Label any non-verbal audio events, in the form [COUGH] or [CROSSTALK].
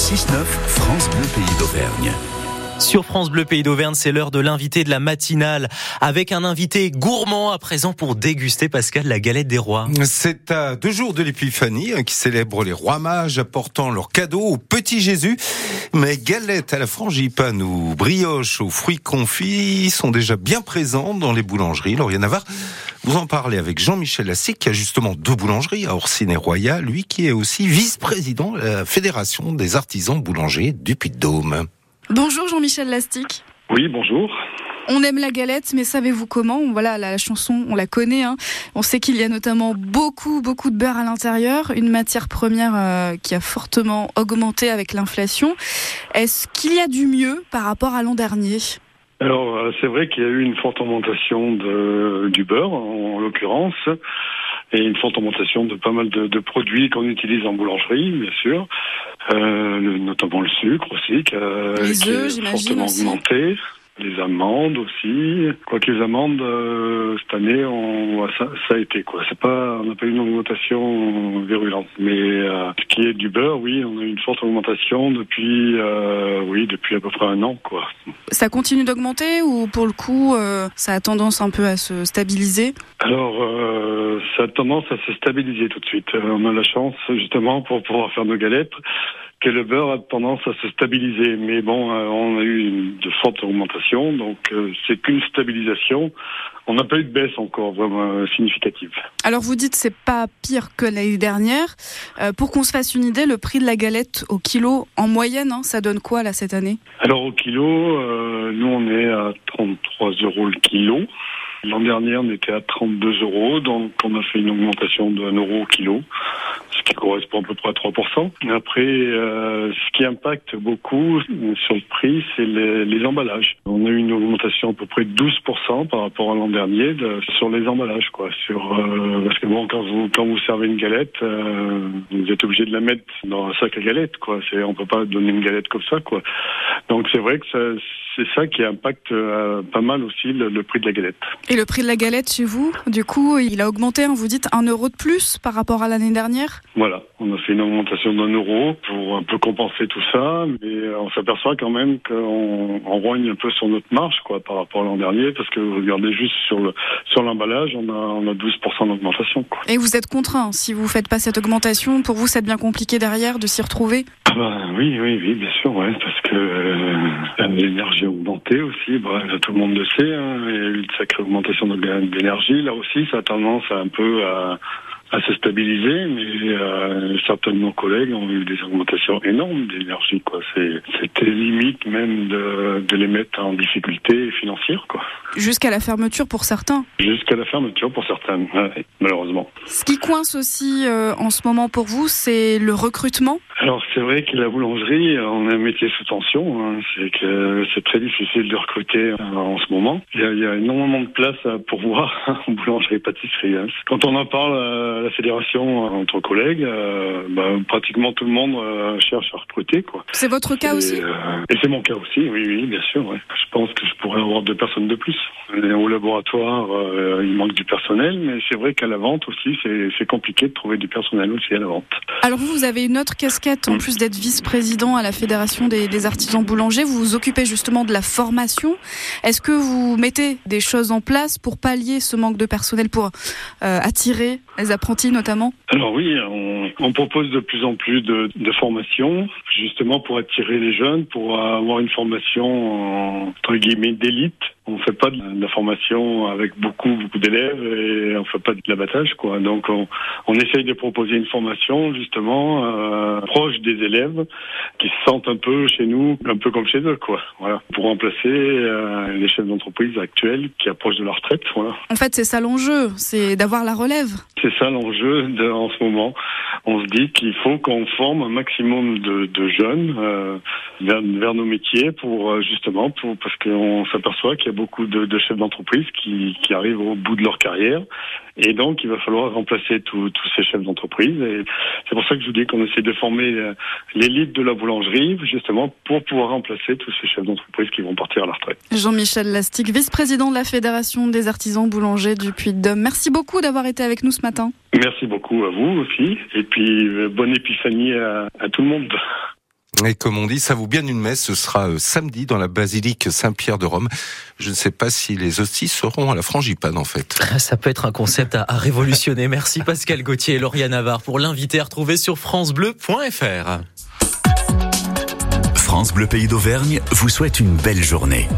6-9, France Bleu Pays d'Auvergne. Sur France Bleu Pays d'Auvergne, c'est l'heure de l'invité de la matinale avec un invité gourmand à présent pour déguster Pascal la galette des rois. C'est à deux jours de l'épiphanie hein, qui célèbre les rois mages apportant leurs cadeaux au petit Jésus. Mais galettes à la frangipane ou brioches aux fruits confits sont déjà bien présents dans les boulangeries. Lauriane Navarre, vous en parlez avec Jean-Michel Lassic qui a justement deux boulangeries à Orsine et Roya, lui qui est aussi vice-président de la Fédération des artisans boulangers du Puy-de-Dôme. Bonjour Jean-Michel Lastic. Oui, bonjour. On aime la galette, mais savez-vous comment? Voilà, la chanson, on la connaît. Hein. On sait qu'il y a notamment beaucoup, beaucoup de beurre à l'intérieur, une matière première euh, qui a fortement augmenté avec l'inflation. Est-ce qu'il y a du mieux par rapport à l'an dernier? Alors, euh, c'est vrai qu'il y a eu une forte augmentation de, du beurre, en, l'occurrence, et une forte augmentation de pas mal de, produits qu'on utilise en boulangerie, bien sûr, euh, notamment le sucre aussi, qui a, qui fortement augmenté les amendes aussi. Quoi que les amendes euh, cette année, on, ça, ça, a été quoi. C'est pas, on n'a pas eu une augmentation virulente, mais euh, ce qui est du beurre, oui, on a eu une forte augmentation depuis, euh, oui, depuis à peu près un an, quoi. Ça continue d'augmenter ou pour le coup, ça a tendance un peu à se stabiliser? Alors, ça a tendance à se stabiliser tout de suite. on a la chance justement pour pouvoir faire nos galettes que le beurre a tendance à se stabiliser. Mais bon, euh, on a eu une, de fortes augmentations, donc euh, c'est qu'une stabilisation. On n'a pas eu de baisse encore vraiment euh, significative. Alors vous dites c'est pas pire que l'année dernière. pour qu'on se fasse une idée, le prix de la galette au kilo en moyenne, hein, ça donne quoi là cette année? Alors au kilo, nous on est à 33 euros le kilo. L'an dernier, on était à 32 euros, donc on a fait une augmentation de 1 euro au kilo ce qui correspond à peu près à 3%. Après, euh, ce qui impacte beaucoup sur le prix, c'est les, les, emballages. On a eu une augmentation à peu près de 12% par rapport à l'an dernier de, sur les emballages. Quoi. Sur, euh, parce que bon, quand vous, quand vous servez une galette, euh, vous êtes obligé de la mettre dans un sac à galette. Quoi. C'est, on peut pas donner une galette comme ça. Quoi. Donc c'est vrai que ça, c'est ça qui impacte euh, pas mal aussi le, le, prix de la galette. Et le prix de la galette chez vous, du coup, il a augmenté, hein, vous dites, un euro de plus par rapport à l'année dernière? Voilà, on a fait une augmentation d'un euro pour un peu compenser tout ça, mais on s'aperçoit quand même qu'on on rogne un peu sur notre marge quoi par rapport à l'an dernier, parce que vous regardez juste sur le sur l'emballage, on a on a 12% d'augmentation. Et vous êtes contraint si vous faites pas cette augmentation, pour vous c'est bien compliqué derrière de s'y retrouver? Ah bah, oui, oui, oui, bien sûr, ouais, parce que euh, l'énergie a augmenté aussi. Bah, tout le monde le sait, hein, il y a eu une sacrée augmentation de l'énergie. Là aussi, ça a tendance à un peu à à se stabiliser, mais euh, certains de nos collègues ont eu des augmentations énormes d'énergie. Quoi. C'était limite même de, de, les mettre en difficulté financière. Quoi. Jusqu'à la fermeture pour certains Jusqu'à la fermeture pour certains, malheureusement. Ce qui coince aussi euh, en ce moment pour vous, c'est le recrutement alors c'est vrai que la boulangerie, on a un métier sous tension. Hein. C'est que c'est très difficile de recruter euh, en ce moment. Il y a, il y a énormément de place à pourvoir [LAUGHS] en boulangerie-pâtisserie. Hein. Quand on en parle à la fédération entre collègues, euh, bah, pratiquement tout le monde euh, cherche à recruter. Quoi. C'est votre cas aussi Et c'est mon cas aussi, oui, oui, bien sûr. Ouais. Je pense que je pourrais avoir deux personnes de plus. au laboratoire, il manque du personnel, mais c'est vrai qu'à la vente aussi, c'est compliqué de trouver du personnel aussi à la vente. Alors vous, vous avez une autre casquette en plus d'être vice-président à la Fédération des, artisans boulangers, vous vous occupez justement de la formation. Est-ce que vous mettez des choses en place pour pallier ce manque de personnel, pour euh, attirer les apprentis notamment? Alors oui, on, propose de plus en plus de, formations, justement pour attirer les jeunes, pour avoir une formation entre guillemets d'élite on fait pas de la formation avec beaucoup beaucoup d'élèves et on fait pas de l'abattage quoi. Donc on, on essaye de proposer une formation justement euh, proche des élèves qui se sentent un peu chez nous, un peu comme chez eux quoi. Voilà, pour remplacer euh, les chefs d'entreprise actuels qui approchent de leur retraite. En fait, c'est ça l'enjeu, c'est d'avoir la relève. C'est ça l'enjeu en ce moment. On se dit qu'il faut qu'on forme un maximum de, jeunes euh, vers, nos métiers pour euh, justement parce qu'on s'aperçoit qu'il y a beaucoup de, chefs d'entreprise qui, arrivent au bout de leur carrière. Et donc, il va falloir remplacer tous ces chefs d'entreprise. Et c'est pour ça que je vous dis qu'on essaie de former euh, l'élite de la boulangerie, justement, pour pouvoir remplacer tous ces chefs d'entreprise qui vont partir à la retraite. Jean-Michel Lastic, vice-président de la Fédération des artisans boulangers du Puy-de-Dôme. Merci beaucoup d'avoir été avec nous ce matin. Merci beaucoup à vous aussi. Et puis, euh, bonne épiphanie à, à tout le monde. Et comme on dit, ça vaut bien une messe. Ce sera euh, samedi dans la basilique Saint-Pierre de Rome. Je ne sais pas si les hosties seront à la frangipane en fait. Ça peut être un concept à, révolutionner. [LAUGHS] Merci Pascal Gauthier et Lauriane Navarre pour l'inviter à retrouver sur francebleu.fr. France Bleu Pays d'Auvergne vous souhaite une belle journée.